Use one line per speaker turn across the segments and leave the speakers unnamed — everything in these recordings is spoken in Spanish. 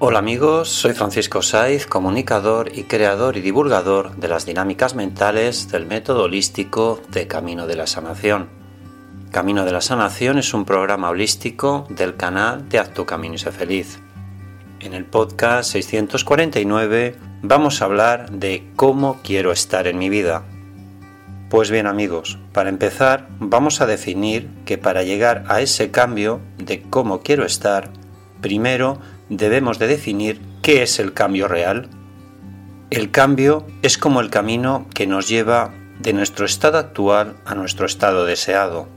Hola amigos, soy Francisco Saiz, comunicador y creador y divulgador de las dinámicas mentales del método holístico de Camino de la Sanación. Camino de la Sanación es un programa holístico del canal de Haz tu Camino y sé feliz. En el podcast 649 vamos a hablar de cómo quiero estar en mi vida. Pues bien amigos, para empezar vamos a definir que para llegar a ese cambio de cómo quiero estar, primero debemos de definir qué es el cambio real. El cambio es como el camino que nos lleva de nuestro estado actual a nuestro estado deseado.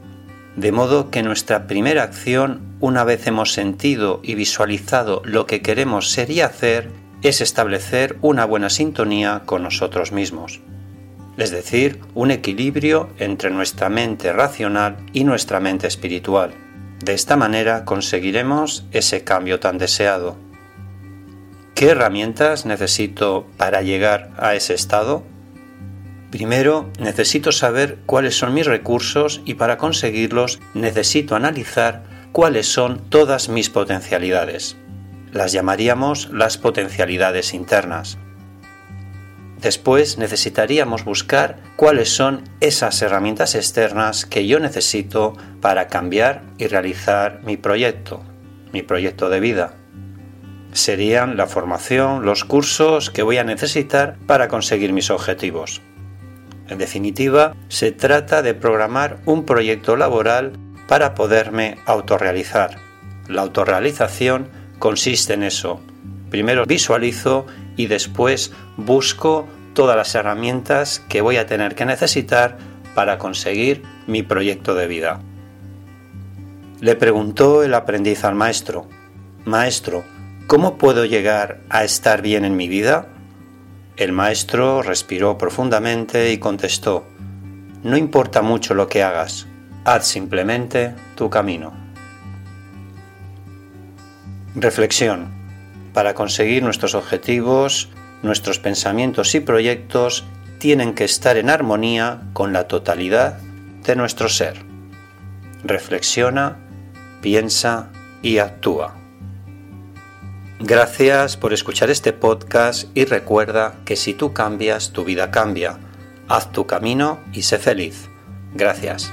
De modo que nuestra primera acción, una vez hemos sentido y visualizado lo que queremos ser y hacer, es establecer una buena sintonía con nosotros mismos. Es decir, un equilibrio entre nuestra mente racional y nuestra mente espiritual. De esta manera conseguiremos ese cambio tan deseado. ¿Qué herramientas necesito para llegar a ese estado? Primero, necesito saber cuáles son mis recursos y para conseguirlos necesito analizar cuáles son todas mis potencialidades. Las llamaríamos las potencialidades internas. Después necesitaríamos buscar cuáles son esas herramientas externas que yo necesito para cambiar y realizar mi proyecto, mi proyecto de vida. Serían la formación, los cursos que voy a necesitar para conseguir mis objetivos. En definitiva, se trata de programar un proyecto laboral para poderme autorrealizar. La autorrealización consiste en eso. Primero visualizo y después busco todas las herramientas que voy a tener que necesitar para conseguir mi proyecto de vida. Le preguntó el aprendiz al maestro, Maestro, ¿cómo puedo llegar a estar bien en mi vida? El maestro respiró profundamente y contestó, No importa mucho lo que hagas, haz simplemente tu camino. Reflexión. Para conseguir nuestros objetivos, nuestros pensamientos y proyectos tienen que estar en armonía con la totalidad de nuestro ser. Reflexiona, piensa y actúa. Gracias por escuchar este podcast y recuerda que si tú cambias, tu vida cambia. Haz tu camino y sé feliz. Gracias.